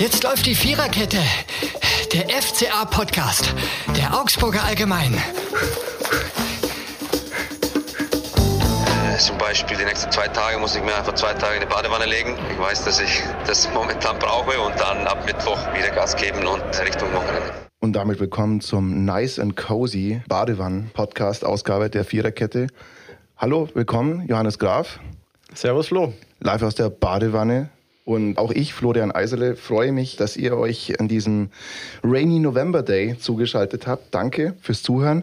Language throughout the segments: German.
Jetzt läuft die Viererkette. Der FCA-Podcast. Der Augsburger Allgemein. Äh, Zum Beispiel die nächsten zwei Tage muss ich mir einfach zwei Tage in die Badewanne legen. Ich weiß, dass ich das momentan brauche und dann ab Mittwoch wieder Gas geben und Richtung Wochenende. Und damit willkommen zum Nice and Cozy Badewannen Podcast Ausgabe der Viererkette. Hallo, willkommen, Johannes Graf, Servus Flo. live aus der Badewanne. Und auch ich, Florian Eisele, freue mich, dass ihr euch an diesem Rainy November Day zugeschaltet habt. Danke fürs Zuhören.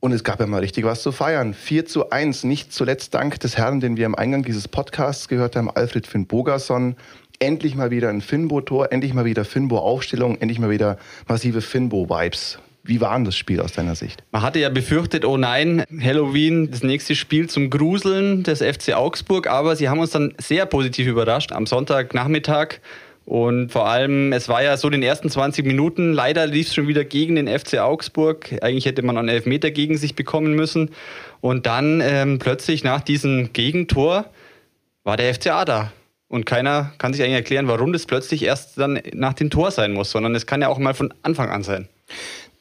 Und es gab ja mal richtig was zu feiern. 4 zu 1, nicht zuletzt dank des Herrn, den wir am Eingang dieses Podcasts gehört haben, Alfred Finn Bogerson. Endlich mal wieder ein Finbo-Tor, endlich mal wieder Finbo-Aufstellung, endlich mal wieder massive Finbo-Vibes. Wie war denn das Spiel aus deiner Sicht? Man hatte ja befürchtet, oh nein, Halloween, das nächste Spiel zum Gruseln des FC Augsburg, aber sie haben uns dann sehr positiv überrascht am Sonntagnachmittag. Und vor allem, es war ja so den ersten 20 Minuten, leider lief es schon wieder gegen den FC Augsburg. Eigentlich hätte man einen Elfmeter gegen sich bekommen müssen. Und dann ähm, plötzlich nach diesem Gegentor war der FCA da. Und keiner kann sich eigentlich erklären, warum das plötzlich erst dann nach dem Tor sein muss, sondern es kann ja auch mal von Anfang an sein.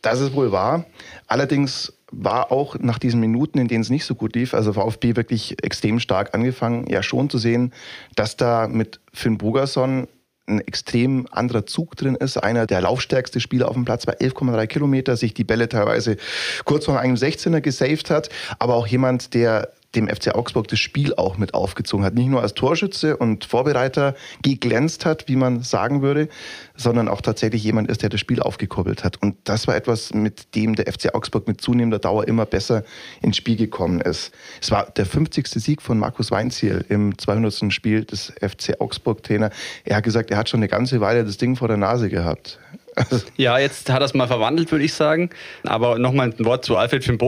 Das ist wohl wahr. Allerdings war auch nach diesen Minuten, in denen es nicht so gut lief, also VfB wirklich extrem stark angefangen, ja schon zu sehen, dass da mit Finn Bogerson ein extrem anderer Zug drin ist. Einer der laufstärkste Spieler auf dem Platz bei 11,3 Kilometer, sich die Bälle teilweise kurz vor einem 16er gesaved hat, aber auch jemand, der dem FC Augsburg das Spiel auch mit aufgezogen hat. Nicht nur als Torschütze und Vorbereiter geglänzt hat, wie man sagen würde, sondern auch tatsächlich jemand ist, der das Spiel aufgekurbelt hat. Und das war etwas, mit dem der FC Augsburg mit zunehmender Dauer immer besser ins Spiel gekommen ist. Es war der 50. Sieg von Markus Weinziel im 200. Spiel des FC Augsburg-Trainer. Er hat gesagt, er hat schon eine ganze Weile das Ding vor der Nase gehabt. Ja, jetzt hat er es mal verwandelt, würde ich sagen. Aber nochmal ein Wort zu Alfred Finn.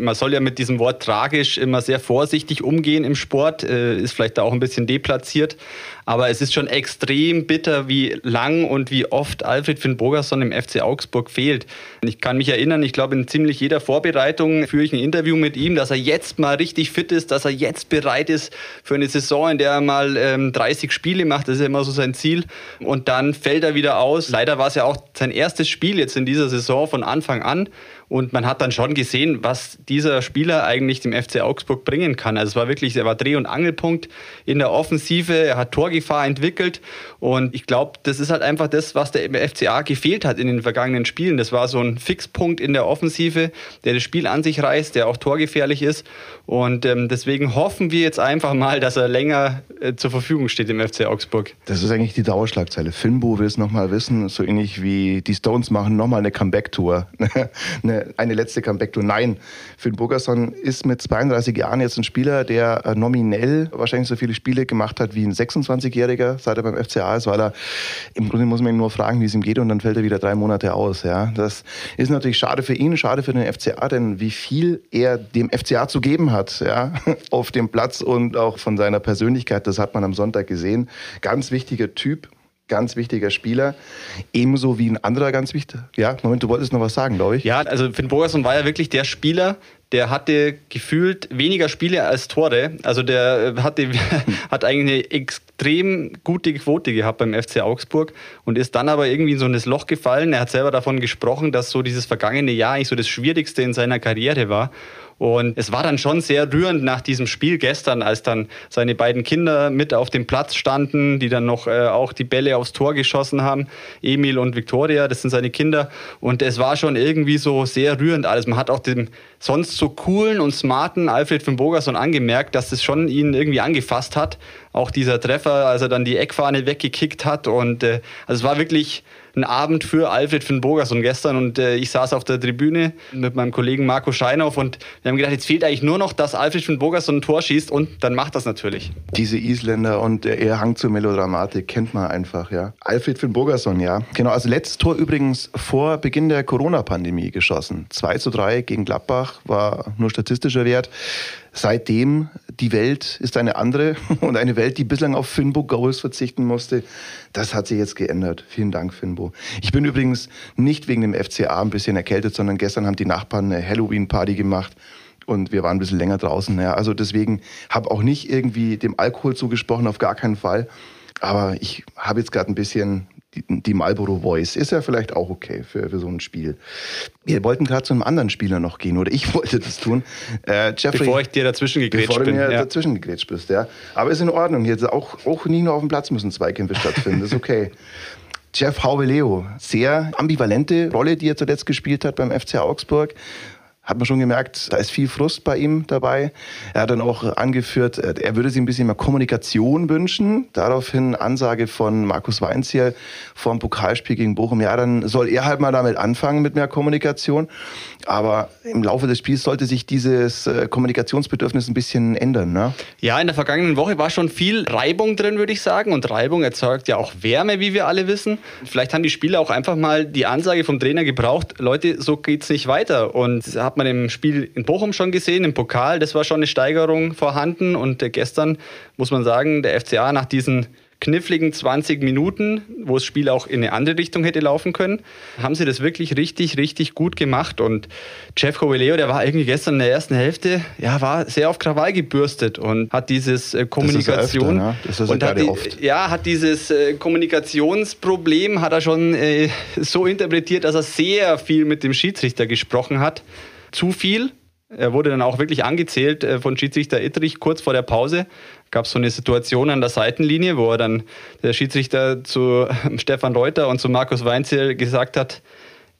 Man soll ja mit diesem Wort tragisch immer sehr vorsichtig umgehen im Sport. Äh, ist vielleicht da auch ein bisschen deplatziert. Aber es ist schon extrem bitter, wie lang und wie oft Alfred Finn Bogerson im FC Augsburg fehlt. Ich kann mich erinnern, ich glaube, in ziemlich jeder Vorbereitung führe ich ein Interview mit ihm, dass er jetzt mal richtig fit ist, dass er jetzt bereit ist für eine Saison, in der er mal ähm, 30 Spiele macht. Das ist ja immer so sein Ziel. Und dann fällt er wieder aus. Leider war es ja auch sein erstes Spiel jetzt in dieser Saison von Anfang an. Und man hat dann schon gesehen, was dieser Spieler eigentlich dem FC Augsburg bringen kann. Also es war wirklich, er war Dreh- und Angelpunkt in der Offensive, er hat Torgefahr entwickelt. Und ich glaube, das ist halt einfach das, was der FCA gefehlt hat in den vergangenen Spielen. Das war so ein Fixpunkt in der Offensive, der das Spiel an sich reißt, der auch torgefährlich ist. Und ähm, deswegen hoffen wir jetzt einfach mal, dass er länger äh, zur Verfügung steht im FC Augsburg. Das ist eigentlich die Dauerschlagzeile. Finbo will es nochmal wissen, so ähnlich wie die Stones machen nochmal eine Comeback-Tour. eine, eine letzte Comeback-Tour. Nein, Finn Burgerson ist mit 32 Jahren jetzt ein Spieler, der äh, nominell wahrscheinlich so viele Spiele gemacht hat wie ein 26-Jähriger, seit er beim FCA ist, weil er im Grunde muss man ihn nur fragen, wie es ihm geht und dann fällt er wieder drei Monate aus. Ja, Das ist natürlich schade für ihn, schade für den FCA, denn wie viel er dem FCA zu geben hat, ja, auf dem Platz und auch von seiner Persönlichkeit, das hat man am Sonntag gesehen. Ganz wichtiger Typ, ganz wichtiger Spieler. Ebenso wie ein anderer ganz wichtiger. Ja, Moment, du wolltest noch was sagen, glaube ich. Ja, also Finn Bogerson war ja wirklich der Spieler, der hatte gefühlt weniger Spiele als Tore. Also der hatte, hat eigentlich eine extrem gute Quote gehabt beim FC Augsburg und ist dann aber irgendwie in so ein Loch gefallen. Er hat selber davon gesprochen, dass so dieses vergangene Jahr eigentlich so das Schwierigste in seiner Karriere war. Und es war dann schon sehr rührend nach diesem Spiel gestern, als dann seine beiden Kinder mit auf dem Platz standen, die dann noch äh, auch die Bälle aufs Tor geschossen haben. Emil und Viktoria, das sind seine Kinder. Und es war schon irgendwie so sehr rührend alles. Man hat auch dem sonst so coolen und smarten Alfred von Bogerson angemerkt, dass es schon ihn irgendwie angefasst hat. Auch dieser Treffer, als er dann die Eckfahne weggekickt hat. Und äh, also es war wirklich ein Abend für Alfred Finn Bogerson gestern und äh, ich saß auf der Tribüne mit meinem Kollegen Marco Scheinhoff und wir haben gedacht, jetzt fehlt eigentlich nur noch, dass Alfred Finn Bogerson ein Tor schießt und dann macht das natürlich. Diese Isländer und der ihr Hang zur Melodramatik kennt man einfach, ja. Alfred Finn Bogerson, ja. Genau, also letztes Tor übrigens vor Beginn der Corona-Pandemie geschossen. 2 zu 3 gegen Gladbach war nur statistischer Wert. Seitdem, die Welt ist eine andere und eine Welt, die bislang auf Finbo Goals verzichten musste. Das hat sich jetzt geändert. Vielen Dank, Finbo. Ich bin übrigens nicht wegen dem FCA ein bisschen erkältet, sondern gestern haben die Nachbarn eine Halloween-Party gemacht und wir waren ein bisschen länger draußen. Ja. Also deswegen habe auch nicht irgendwie dem Alkohol zugesprochen, auf gar keinen Fall. Aber ich habe jetzt gerade ein bisschen die, die Marlboro Voice ist ja vielleicht auch okay für, für so ein Spiel. Wir wollten gerade zu einem anderen Spieler noch gehen, oder ich wollte das tun. Äh, Jeffrey, bevor ich dir dazwischen gegrätscht bevor bin. Bevor du mir ja. dazwischen gegrätscht bist, ja. Aber ist in Ordnung. Jetzt auch, auch nicht nur auf dem Platz müssen Zweikämpfe stattfinden. Ist okay. Jeff Hauveleo, sehr ambivalente Rolle, die er zuletzt gespielt hat beim FC Augsburg hat man schon gemerkt, da ist viel Frust bei ihm dabei. Er hat dann auch angeführt, er würde sich ein bisschen mehr Kommunikation wünschen. Daraufhin Ansage von Markus Weinziel vor dem Pokalspiel gegen Bochum. Ja, dann soll er halt mal damit anfangen mit mehr Kommunikation. Aber im Laufe des Spiels sollte sich dieses äh, Kommunikationsbedürfnis ein bisschen ändern. Ne? Ja, in der vergangenen Woche war schon viel Reibung drin, würde ich sagen. Und Reibung erzeugt ja auch Wärme, wie wir alle wissen. Vielleicht haben die Spieler auch einfach mal die Ansage vom Trainer gebraucht, Leute, so geht's nicht weiter. Und hat man im Spiel in Bochum schon gesehen, im Pokal, das war schon eine Steigerung vorhanden. Und äh, gestern muss man sagen, der FCA nach diesen kniffligen 20 Minuten, wo das Spiel auch in eine andere Richtung hätte laufen können, haben sie das wirklich richtig, richtig gut gemacht. Und Jeff Coveleo, der war irgendwie gestern in der ersten Hälfte, ja, war sehr auf Krawall gebürstet und hat dieses äh, Kommunikation. Das ist, öfter, ne? das ist und hat die, oft. Ja, hat dieses äh, Kommunikationsproblem hat er schon äh, so interpretiert, dass er sehr viel mit dem Schiedsrichter gesprochen hat. Zu viel, er wurde dann auch wirklich angezählt äh, von Schiedsrichter Ittrich kurz vor der Pause gab es so eine Situation an der Seitenlinie, wo er dann der Schiedsrichter zu Stefan Reuter und zu Markus Weinzel gesagt hat,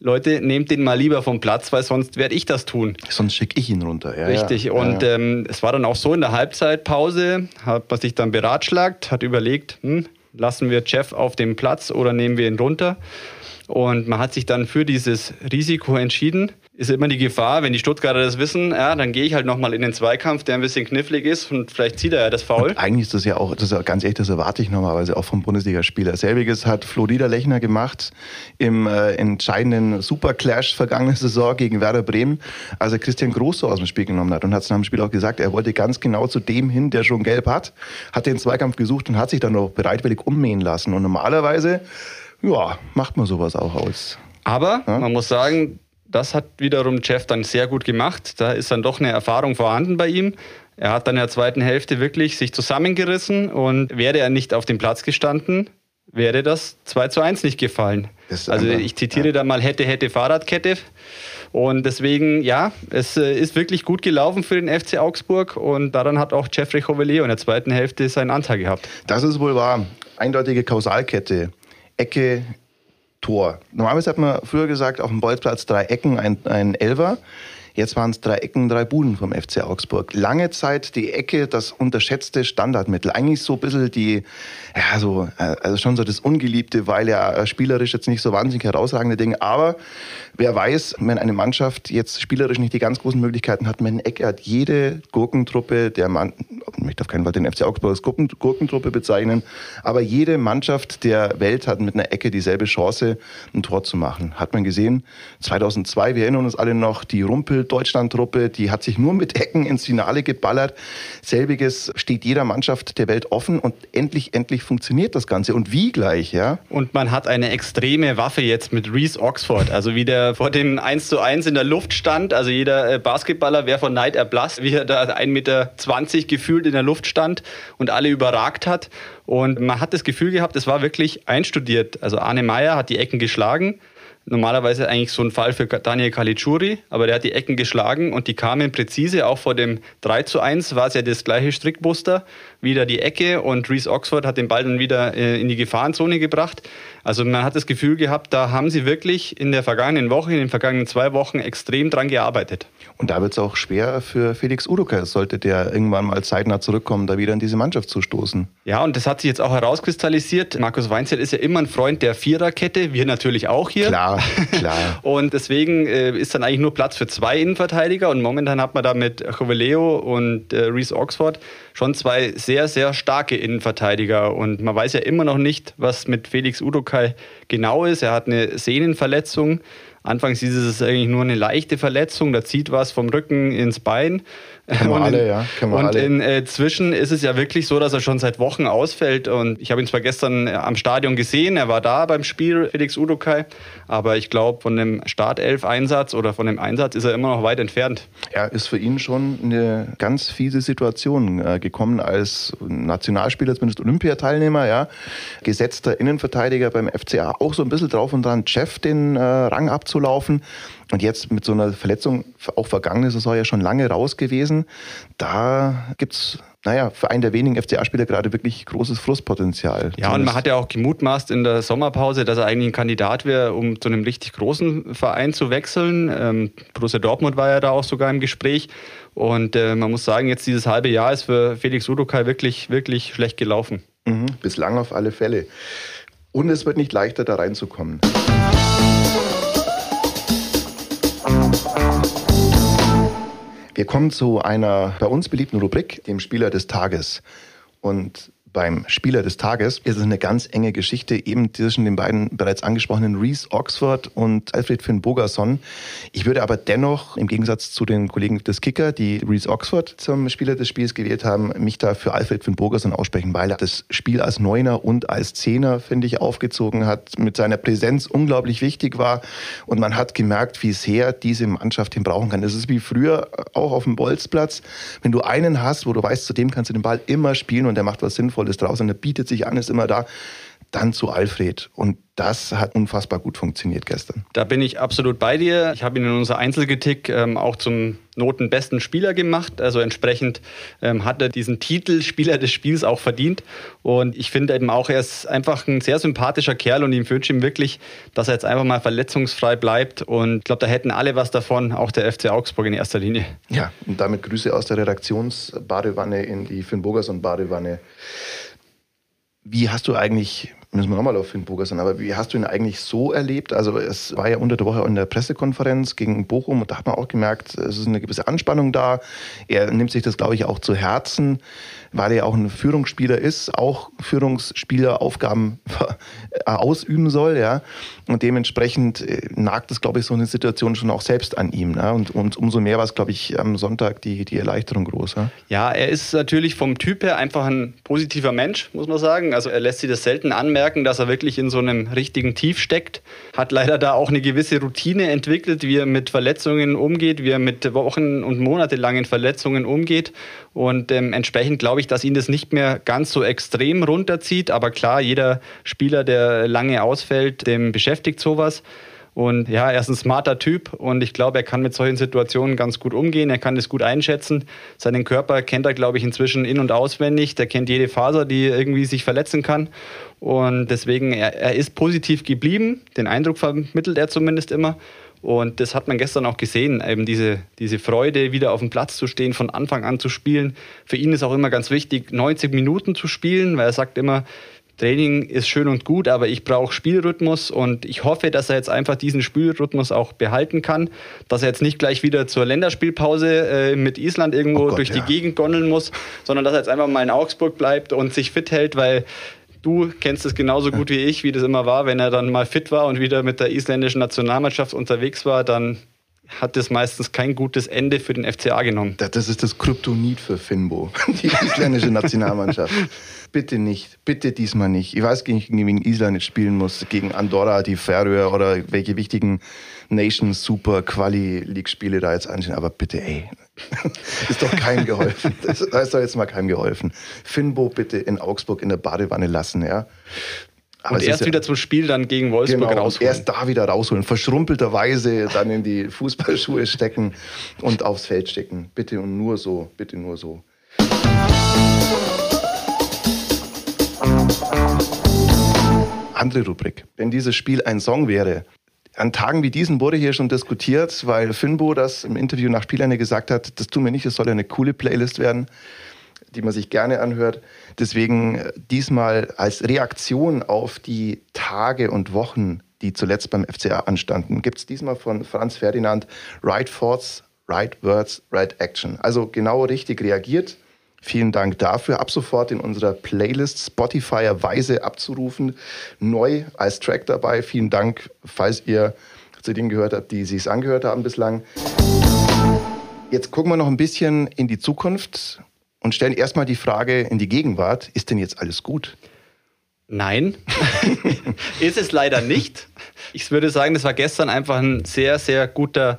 Leute, nehmt den mal lieber vom Platz, weil sonst werde ich das tun. Sonst schicke ich ihn runter. Ja, Richtig. Ja. Und ja, ähm, es war dann auch so in der Halbzeitpause, hat man sich dann beratschlagt, hat überlegt, hm, lassen wir Jeff auf dem Platz oder nehmen wir ihn runter? Und man hat sich dann für dieses Risiko entschieden ist immer die Gefahr, wenn die Stuttgarter das wissen, ja, dann gehe ich halt nochmal in den Zweikampf, der ein bisschen knifflig ist und vielleicht zieht er ja das Foul. Und eigentlich ist das ja auch, das ist ja ganz echt, das erwarte ich normalerweise auch vom Bundesligaspieler. Selbiges hat Florida Lechner gemacht im äh, entscheidenden Superclash vergangene Saison gegen Werder Bremen, als er Christian Groß aus dem Spiel genommen hat und hat es nach dem Spiel auch gesagt, er wollte ganz genau zu dem hin, der schon gelb hat, hat den Zweikampf gesucht und hat sich dann auch bereitwillig ummähen lassen. Und normalerweise, ja, macht man sowas auch aus. Aber ja? man muss sagen, das hat wiederum Jeff dann sehr gut gemacht. Da ist dann doch eine Erfahrung vorhanden bei ihm. Er hat dann in der zweiten Hälfte wirklich sich zusammengerissen und wäre er nicht auf dem Platz gestanden, wäre das 2 zu 1 nicht gefallen. Also ich zitiere ja. da mal hätte, hätte Fahrradkette. Und deswegen, ja, es äh, ist wirklich gut gelaufen für den FC Augsburg und daran hat auch Jeffrey Joveleo in der zweiten Hälfte seinen Anteil gehabt. Das ist wohl wahr. Eindeutige Kausalkette. Ecke, Tor. Normalerweise hat man früher gesagt, auf dem Bolzplatz drei Ecken, ein, ein Elfer. Jetzt waren es drei Ecken, drei Buden vom FC Augsburg. Lange Zeit die Ecke, das unterschätzte Standardmittel. Eigentlich so ein bisschen die, ja, so, äh, also schon so das Ungeliebte, weil ja äh, spielerisch jetzt nicht so wahnsinnig herausragende Dinge. Aber wer weiß, wenn eine Mannschaft jetzt spielerisch nicht die ganz großen Möglichkeiten hat, mit Ecke hat jede Gurkentruppe, der Mann, ich möchte auf keinen Fall den FC Augsburg als Gurkentruppe bezeichnen, aber jede Mannschaft der Welt hat mit einer Ecke dieselbe Chance, ein Tor zu machen. Hat man gesehen, 2002, wir erinnern uns alle noch, die Rumpel Deutschland-Truppe, die hat sich nur mit Ecken ins Finale geballert. Selbiges steht jeder Mannschaft der Welt offen und endlich, endlich funktioniert das Ganze. Und wie gleich, ja? Und man hat eine extreme Waffe jetzt mit Reese Oxford. Also wie der vor dem 1 zu 1 in der Luft stand. Also jeder äh, Basketballer wäre von Neid erblasst, wie er da 1,20 Meter gefühlt in der Luft stand und alle überragt hat. Und man hat das Gefühl gehabt, es war wirklich einstudiert. Also Arne Meyer hat die Ecken geschlagen normalerweise eigentlich so ein Fall für Daniel Caligiuri, aber der hat die Ecken geschlagen und die kamen präzise. Auch vor dem 3 zu 1 war es ja das gleiche Strickmuster, wieder die Ecke und Reese Oxford hat den Ball dann wieder äh, in die Gefahrenzone gebracht. Also man hat das Gefühl gehabt, da haben sie wirklich in der vergangenen Woche, in den vergangenen zwei Wochen extrem dran gearbeitet. Und da wird es auch schwer für Felix Udoka, sollte der irgendwann mal zeitnah zurückkommen, da wieder in diese Mannschaft zu stoßen. Ja, und das hat sich jetzt auch herauskristallisiert. Markus Weinzell ist ja immer ein Freund der Viererkette, wir natürlich auch hier. Klar, klar. und deswegen äh, ist dann eigentlich nur Platz für zwei Innenverteidiger und momentan hat man da mit Joveleo und äh, Reese Oxford schon zwei sehr, sehr starke Innenverteidiger. Und man weiß ja immer noch nicht, was mit Felix Udokai genau ist. Er hat eine Sehnenverletzung. Anfangs hieß es eigentlich nur eine leichte Verletzung, da zieht was vom Rücken ins Bein. Kennen wir alle, ja. Kennen wir und alle. inzwischen ist es ja wirklich so, dass er schon seit Wochen ausfällt. Und ich habe ihn zwar gestern am Stadion gesehen, er war da beim Spiel, Felix Udokai, aber ich glaube, von dem Startelf-Einsatz oder von dem Einsatz ist er immer noch weit entfernt. Ja, ist für ihn schon eine ganz fiese Situation äh, gekommen als Nationalspieler, zumindest Olympiateilnehmer, ja. Gesetzter Innenverteidiger beim FCA, auch so ein bisschen drauf und dran, Chef den äh, Rang abzulaufen. Und jetzt mit so einer Verletzung, auch vergangene Saison ja schon lange raus gewesen, da gibt's naja, für einen der wenigen FCA-Spieler gerade wirklich großes Frustpotenzial. Ja, und man hat ja auch gemutmaßt in der Sommerpause, dass er eigentlich ein Kandidat wäre, um zu einem richtig großen Verein zu wechseln. Ähm, Borussia Dortmund war ja da auch sogar im Gespräch. Und äh, man muss sagen, jetzt dieses halbe Jahr ist für Felix Udokai wirklich, wirklich schlecht gelaufen. Mhm, bislang auf alle Fälle. Und es wird nicht leichter, da reinzukommen. Wir kommen zu einer bei uns beliebten Rubrik, dem Spieler des Tages. Und beim Spieler des Tages ist es eine ganz enge Geschichte eben zwischen den beiden bereits angesprochenen Reese Oxford und Alfred Finn Bogerson. Ich würde aber dennoch im Gegensatz zu den Kollegen des Kicker, die Reese Oxford zum Spieler des Spiels gewählt haben, mich da für Alfred Finn Bogerson aussprechen, weil er das Spiel als Neuner und als Zehner, finde ich, aufgezogen hat, mit seiner Präsenz unglaublich wichtig war und man hat gemerkt, wie sehr diese Mannschaft ihn brauchen kann. Das ist wie früher auch auf dem Bolzplatz. Wenn du einen hast, wo du weißt, zu dem kannst du den Ball immer spielen und der macht was Sinnvolles Sinnvolles draus und er bietet sich an, ist immer da. Dann zu Alfred. Und das hat unfassbar gut funktioniert gestern. Da bin ich absolut bei dir. Ich habe ihn in unser Einzelgetick ähm, auch zum notenbesten Spieler gemacht. Also entsprechend ähm, hat er diesen Titel Spieler des Spiels auch verdient. Und ich finde eben auch, er ist einfach ein sehr sympathischer Kerl und ihm wünsche ihm wirklich, dass er jetzt einfach mal verletzungsfrei bleibt. Und ich glaube, da hätten alle was davon, auch der FC Augsburg in erster Linie. Ja, und damit Grüße aus der Redaktionsbadewanne in die Finn Bogerson Badewanne. Wie hast du eigentlich, müssen wir nochmal auf Finn Bogerson, aber wie hast du ihn eigentlich so erlebt? Also es war ja unter der Woche in der Pressekonferenz gegen Bochum und da hat man auch gemerkt, es ist eine gewisse Anspannung da. Er nimmt sich das, glaube ich, auch zu Herzen weil er auch ein Führungsspieler ist, auch Führungsspieleraufgaben ausüben soll, ja. Und dementsprechend äh, nagt es, glaube ich, so eine Situation schon auch selbst an ihm. Ne? Und, und umso mehr war es, glaube ich, am Sonntag die, die Erleichterung groß. Ja? ja, er ist natürlich vom Typ her einfach ein positiver Mensch, muss man sagen. Also er lässt sich das selten anmerken, dass er wirklich in so einem richtigen Tief steckt. Hat leider da auch eine gewisse Routine entwickelt, wie er mit Verletzungen umgeht, wie er mit Wochen- und monatelangen Verletzungen umgeht. Und ähm, entsprechend glaube ich, dass ihn das nicht mehr ganz so extrem runterzieht. Aber klar, jeder Spieler, der lange ausfällt, dem beschäftigt sowas. Und ja, er ist ein smarter Typ und ich glaube, er kann mit solchen Situationen ganz gut umgehen. Er kann das gut einschätzen. Seinen Körper kennt er, glaube ich, inzwischen in- und auswendig. Der kennt jede Faser, die irgendwie sich verletzen kann. Und deswegen, er, er ist positiv geblieben. Den Eindruck vermittelt er zumindest immer. Und das hat man gestern auch gesehen, eben diese, diese Freude, wieder auf dem Platz zu stehen, von Anfang an zu spielen. Für ihn ist auch immer ganz wichtig, 90 Minuten zu spielen, weil er sagt immer, Training ist schön und gut, aber ich brauche Spielrhythmus und ich hoffe, dass er jetzt einfach diesen Spielrhythmus auch behalten kann, dass er jetzt nicht gleich wieder zur Länderspielpause äh, mit Island irgendwo oh Gott, durch ja. die Gegend gondeln muss, sondern dass er jetzt einfach mal in Augsburg bleibt und sich fit hält, weil Du kennst es genauso gut wie ich, wie das immer war. Wenn er dann mal fit war und wieder mit der isländischen Nationalmannschaft unterwegs war, dann hat das meistens kein gutes Ende für den FCA genommen. Das ist das Kryptonit für Finbo, die isländische Nationalmannschaft. bitte nicht, bitte diesmal nicht. Ich weiß nicht, gegen Island jetzt spielen muss, gegen Andorra, die Färöer oder welche wichtigen Nations Super Quali League Spiele da jetzt anschauen, aber bitte, ey, ist doch keinem geholfen. Das ist doch jetzt mal keinem geholfen. Finbo bitte in Augsburg in der Badewanne lassen, ja. Aber und erst ja, wieder zum Spiel dann gegen Wolfsburg genau, rausholen. Erst da wieder rausholen. Verschrumpelterweise dann in die Fußballschuhe stecken und aufs Feld stecken. Bitte und nur so. Bitte nur so. Andere Rubrik. Wenn dieses Spiel ein Song wäre, an Tagen wie diesen wurde hier schon diskutiert, weil Finbo das im Interview nach Spielende gesagt hat, das tun wir nicht, es soll eine coole Playlist werden, die man sich gerne anhört. Deswegen äh, diesmal als Reaktion auf die Tage und Wochen, die zuletzt beim FCA anstanden, gibt es diesmal von Franz Ferdinand Right Thoughts, Right Words, Right Action. Also genau richtig reagiert. Vielen Dank dafür. Ab sofort in unserer Playlist Spotify-Weise abzurufen. Neu als Track dabei. Vielen Dank, falls ihr zu denen gehört habe, die sich angehört haben bislang. Jetzt gucken wir noch ein bisschen in die Zukunft und stellen erstmal die Frage in die Gegenwart, ist denn jetzt alles gut? Nein, ist es leider nicht. Ich würde sagen, das war gestern einfach ein sehr, sehr guter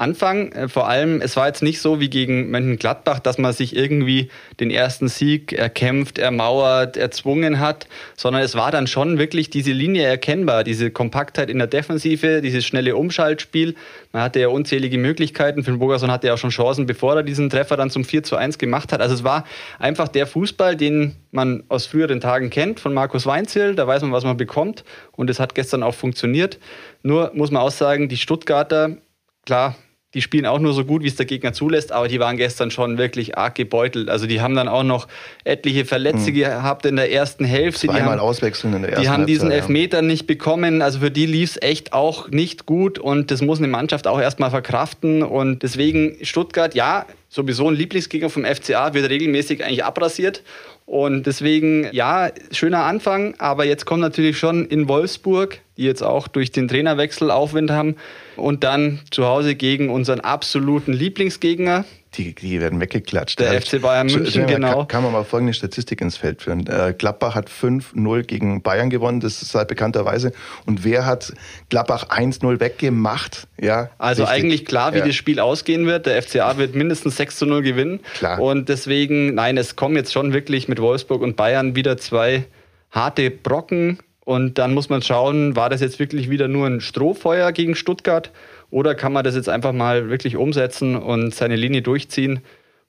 Anfang. Äh, vor allem, es war jetzt nicht so wie gegen Mönchengladbach, dass man sich irgendwie den ersten Sieg erkämpft, ermauert, erzwungen hat, sondern es war dann schon wirklich diese Linie erkennbar, diese Kompaktheit in der Defensive, dieses schnelle Umschaltspiel. Man hatte ja unzählige Möglichkeiten. Finn Bogerson hatte ja auch schon Chancen, bevor er diesen Treffer dann zum 4 zu 1 gemacht hat. Also es war einfach der Fußball, den man aus früheren Tagen kennt, von Markus Weinzierl. Da weiß man, was man bekommt. Und es hat gestern auch funktioniert. Nur muss man auch sagen, die Stuttgarter, klar, die spielen auch nur so gut, wie es der Gegner zulässt, aber die waren gestern schon wirklich arg gebeutelt. Also die haben dann auch noch etliche Verletzte mhm. gehabt in der ersten Hälfte. Zweimal die haben, auswechseln in der ersten Die haben diesen Elfmeter ja. nicht bekommen. Also für die lief es echt auch nicht gut und das muss eine Mannschaft auch erstmal verkraften. Und deswegen Stuttgart, ja, sowieso ein Lieblingsgegner vom FCA, wird regelmäßig eigentlich abrasiert. Und deswegen, ja, schöner Anfang, aber jetzt kommt natürlich schon in Wolfsburg, die jetzt auch durch den Trainerwechsel Aufwind haben, und dann zu Hause gegen unseren absoluten Lieblingsgegner, die, die werden weggeklatscht. Der FC Bayern München, genau. Kann, kann, man mal folgende Statistik ins Feld führen. Äh, Gladbach hat 5-0 gegen Bayern gewonnen, das ist halt bekannterweise. Und wer hat Gladbach 1-0 weggemacht? Ja, also richtig. eigentlich klar, wie ja. das Spiel ausgehen wird. Der FCA wird mindestens 6-0 gewinnen. Klar. Und deswegen, nein, es kommen jetzt schon wirklich mit Wolfsburg und Bayern wieder zwei harte Brocken. Und dann muss man schauen, war das jetzt wirklich wieder nur ein Strohfeuer gegen Stuttgart? Oder kann man das jetzt einfach mal wirklich umsetzen und seine Linie durchziehen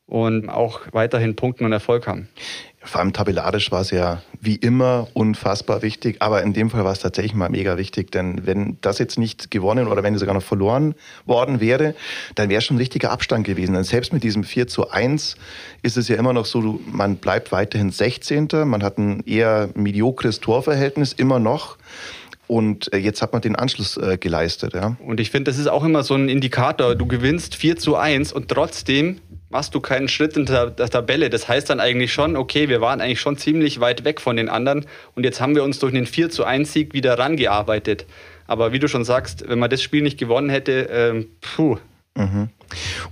und auch weiterhin punkten und Erfolg haben? Vor allem tabellarisch war es ja wie immer unfassbar wichtig, aber in dem Fall war es tatsächlich mal mega wichtig, denn wenn das jetzt nicht gewonnen oder wenn es sogar noch verloren worden wäre, dann wäre schon ein richtiger Abstand gewesen. Denn selbst mit diesem 4 zu 1 ist es ja immer noch so, man bleibt weiterhin 16. Man hat ein eher mediokres Torverhältnis, immer noch. Und äh, jetzt hat man den Anschluss äh, geleistet. Ja. Und ich finde, das ist auch immer so ein Indikator. Du gewinnst 4 zu 1 und trotzdem machst du keinen Schritt in der, der Tabelle. Das heißt dann eigentlich schon, okay, wir waren eigentlich schon ziemlich weit weg von den anderen und jetzt haben wir uns durch den 4 zu 1 Sieg wieder rangearbeitet. Aber wie du schon sagst, wenn man das Spiel nicht gewonnen hätte, ähm, puh. Mhm.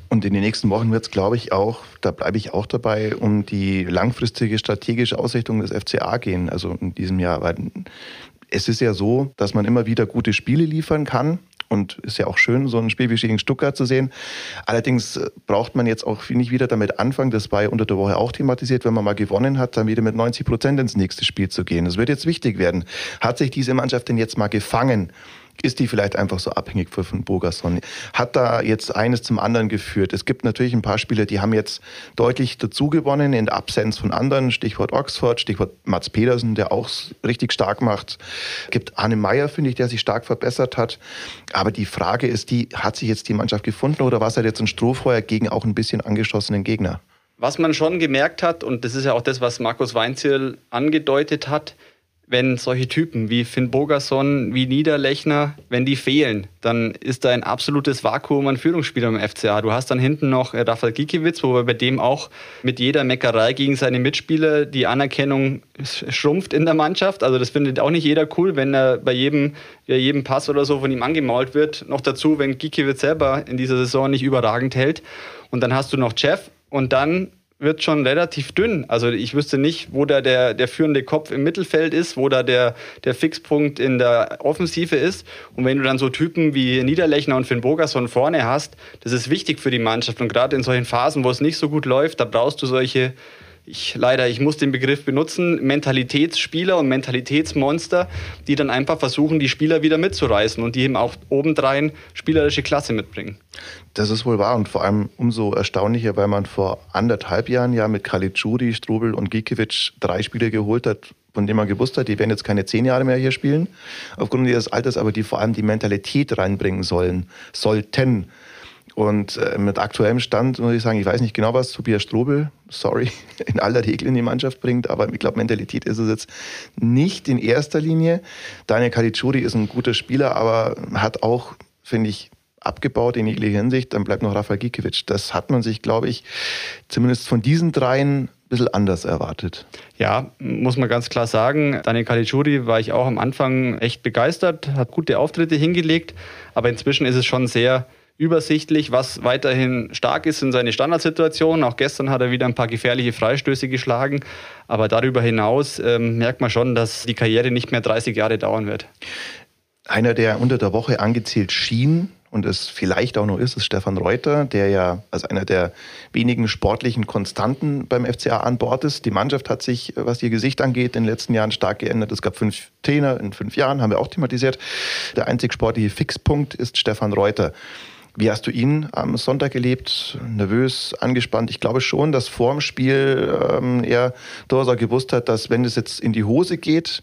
Und in den nächsten Wochen wird es, glaube ich, auch, da bleibe ich auch dabei, um die langfristige strategische Ausrichtung des FCA gehen. Also in diesem Jahr, weil es ist ja so, dass man immer wieder gute Spiele liefern kann. Und ist ja auch schön, so ein Spiel wie gegen Stuttgart zu sehen. Allerdings äh, braucht man jetzt auch nicht wieder damit anfangen, das war ja unter der Woche auch thematisiert, wenn man mal gewonnen hat, dann wieder mit 90 Prozent ins nächste Spiel zu gehen. Das wird jetzt wichtig werden. Hat sich diese Mannschaft denn jetzt mal gefangen? Ist die vielleicht einfach so abhängig von Bogerson. Hat da jetzt eines zum anderen geführt. Es gibt natürlich ein paar Spieler, die haben jetzt deutlich dazu gewonnen in der Absenz von anderen. Stichwort Oxford, Stichwort Mats Pedersen, der auch richtig stark macht. Es gibt Arne Meyer, finde ich, der sich stark verbessert hat. Aber die Frage ist die, hat sich jetzt die Mannschaft gefunden oder war es halt jetzt ein Strohfeuer gegen auch ein bisschen angeschossenen Gegner? Was man schon gemerkt hat, und das ist ja auch das, was Markus Weinzierl angedeutet hat, wenn solche Typen wie Finn Bogerson, wie Niederlechner, wenn die fehlen, dann ist da ein absolutes Vakuum an Führungsspielern im FCA. Du hast dann hinten noch äh, Rafael Gikiewicz, wobei bei dem auch mit jeder Meckerei gegen seine Mitspieler die Anerkennung schrumpft in der Mannschaft. Also das findet auch nicht jeder cool, wenn er bei jedem, bei jedem Pass oder so von ihm angemault wird. Noch dazu, wenn Gikiewicz selber in dieser Saison nicht überragend hält. Und dann hast du noch Jeff und dann wird schon relativ dünn. Also ich wüsste nicht, wo da der, der führende Kopf im Mittelfeld ist, wo da der, der Fixpunkt in der Offensive ist. Und wenn du dann so Typen wie Niederlechner und Finn Bogerson vorne hast, das ist wichtig für die Mannschaft. Und gerade in solchen Phasen, wo es nicht so gut läuft, da brauchst du solche ich leider, ich muss den Begriff benutzen, Mentalitätsspieler und Mentalitätsmonster, die dann einfach versuchen, die Spieler wieder mitzureißen und die eben auch obendrein spielerische Klasse mitbringen. Das ist wohl wahr und vor allem umso erstaunlicher, weil man vor anderthalb Jahren ja mit Caligiuri, Strubel und Gikiewicz drei Spieler geholt hat, von denen man gewusst hat, die werden jetzt keine zehn Jahre mehr hier spielen, aufgrund ihres Alters, aber die vor allem die Mentalität reinbringen sollen, sollten. Und äh, mit aktuellem Stand muss ich sagen, ich weiß nicht genau, was Tobias Strobel, sorry, in aller Regel in die Mannschaft bringt, aber ich glaube, Mentalität ist es jetzt nicht in erster Linie. Daniel Caligiuri ist ein guter Spieler, aber hat auch, finde ich, abgebaut in jeglicher Hinsicht. Dann bleibt noch Rafael Gikiewicz. Das hat man sich, glaube ich, zumindest von diesen dreien bisschen anders erwartet. Ja, muss man ganz klar sagen. Daniel Caligiuri war ich auch am Anfang echt begeistert, hat gute Auftritte hingelegt, aber inzwischen ist es schon sehr übersichtlich. Was weiterhin stark ist, sind seine Standardsituationen. Auch gestern hat er wieder ein paar gefährliche Freistöße geschlagen. Aber darüber hinaus ähm, merkt man schon, dass die Karriere nicht mehr 30 Jahre dauern wird. Einer, der unter der Woche angezählt schien, und es vielleicht auch noch ist, ist Stefan Reuter, der ja als einer der wenigen sportlichen Konstanten beim FCA an Bord ist. Die Mannschaft hat sich, was ihr Gesicht angeht, in den letzten Jahren stark geändert. Es gab fünf Trainer in fünf Jahren, haben wir auch thematisiert. Der einzig sportliche Fixpunkt ist Stefan Reuter. Wie hast du ihn am Sonntag erlebt? Nervös, angespannt? Ich glaube schon, dass vor dem Spiel ähm, er auch gewusst hat, dass wenn es jetzt in die Hose geht,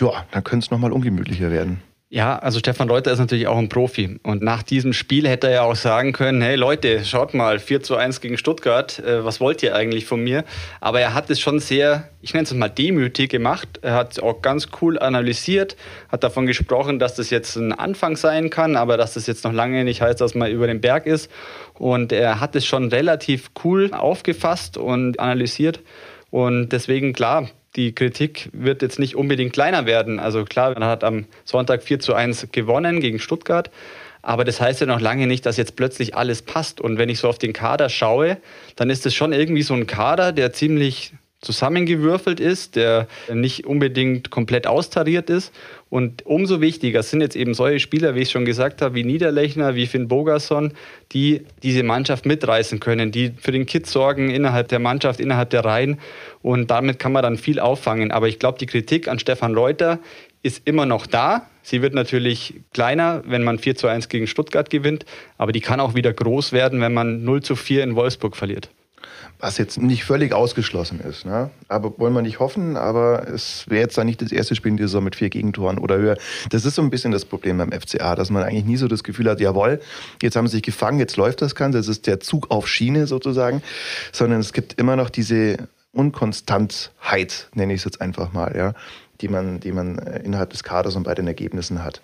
ja, dann könnte es nochmal ungemütlicher werden. Ja, also Stefan Reuter ist natürlich auch ein Profi. Und nach diesem Spiel hätte er ja auch sagen können, hey Leute, schaut mal, 4 zu 1 gegen Stuttgart, äh, was wollt ihr eigentlich von mir? Aber er hat es schon sehr, ich nenne es mal demütig gemacht. Er hat es auch ganz cool analysiert, hat davon gesprochen, dass das jetzt ein Anfang sein kann, aber dass das jetzt noch lange nicht heißt, dass man über den Berg ist. Und er hat es schon relativ cool aufgefasst und analysiert. Und deswegen, klar, die Kritik wird jetzt nicht unbedingt kleiner werden. Also klar, man hat am Sonntag 4 zu 1 gewonnen gegen Stuttgart. Aber das heißt ja noch lange nicht, dass jetzt plötzlich alles passt. Und wenn ich so auf den Kader schaue, dann ist es schon irgendwie so ein Kader, der ziemlich zusammengewürfelt ist, der nicht unbedingt komplett austariert ist. Und umso wichtiger sind jetzt eben solche Spieler, wie ich schon gesagt habe, wie Niederlechner, wie Finn Bogerson, die diese Mannschaft mitreißen können, die für den Kit sorgen innerhalb der Mannschaft, innerhalb der Reihen. Und damit kann man dann viel auffangen. Aber ich glaube, die Kritik an Stefan Reuter ist immer noch da. Sie wird natürlich kleiner, wenn man 4 zu 1 gegen Stuttgart gewinnt, aber die kann auch wieder groß werden, wenn man 0 zu 4 in Wolfsburg verliert was jetzt nicht völlig ausgeschlossen ist. Ne? Aber wollen wir nicht hoffen, aber es wäre jetzt dann nicht das erste Spiel in dieser Saison mit vier Gegentoren oder höher. Das ist so ein bisschen das Problem beim FCA, dass man eigentlich nie so das Gefühl hat, jawohl, jetzt haben sie sich gefangen, jetzt läuft das Ganze, das ist der Zug auf Schiene sozusagen, sondern es gibt immer noch diese Unkonstantheit, nenne ich es jetzt einfach mal, ja, die man, die man äh, innerhalb des Kaders und bei den Ergebnissen hat.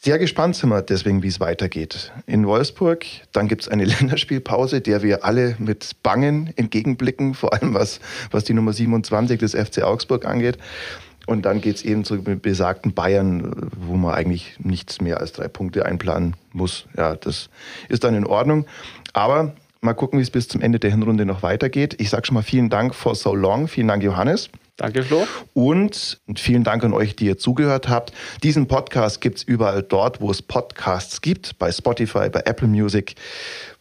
Sehr gespannt sind wir deswegen, wie es weitergeht. In Wolfsburg, dann gibt es eine Länderspielpause, der wir alle mit Bangen entgegenblicken, vor allem was, was die Nummer 27 des FC Augsburg angeht. Und dann geht es eben zu besagten Bayern, wo man eigentlich nichts mehr als drei Punkte einplanen muss. Ja, das ist dann in Ordnung. Aber mal gucken, wie es bis zum Ende der Hinrunde noch weitergeht. Ich sage schon mal vielen Dank for so long. Vielen Dank, Johannes. Danke, Flo. Und vielen Dank an euch, die ihr zugehört habt. Diesen Podcast gibt es überall dort, wo es Podcasts gibt, bei Spotify, bei Apple Music,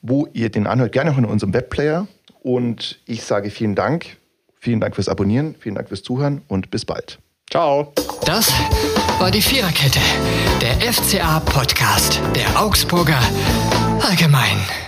wo ihr den anhört, gerne auch in unserem Webplayer. Und ich sage vielen Dank. Vielen Dank fürs Abonnieren, vielen Dank fürs Zuhören und bis bald. Ciao. Das war die Viererkette, der FCA-Podcast der Augsburger Allgemein.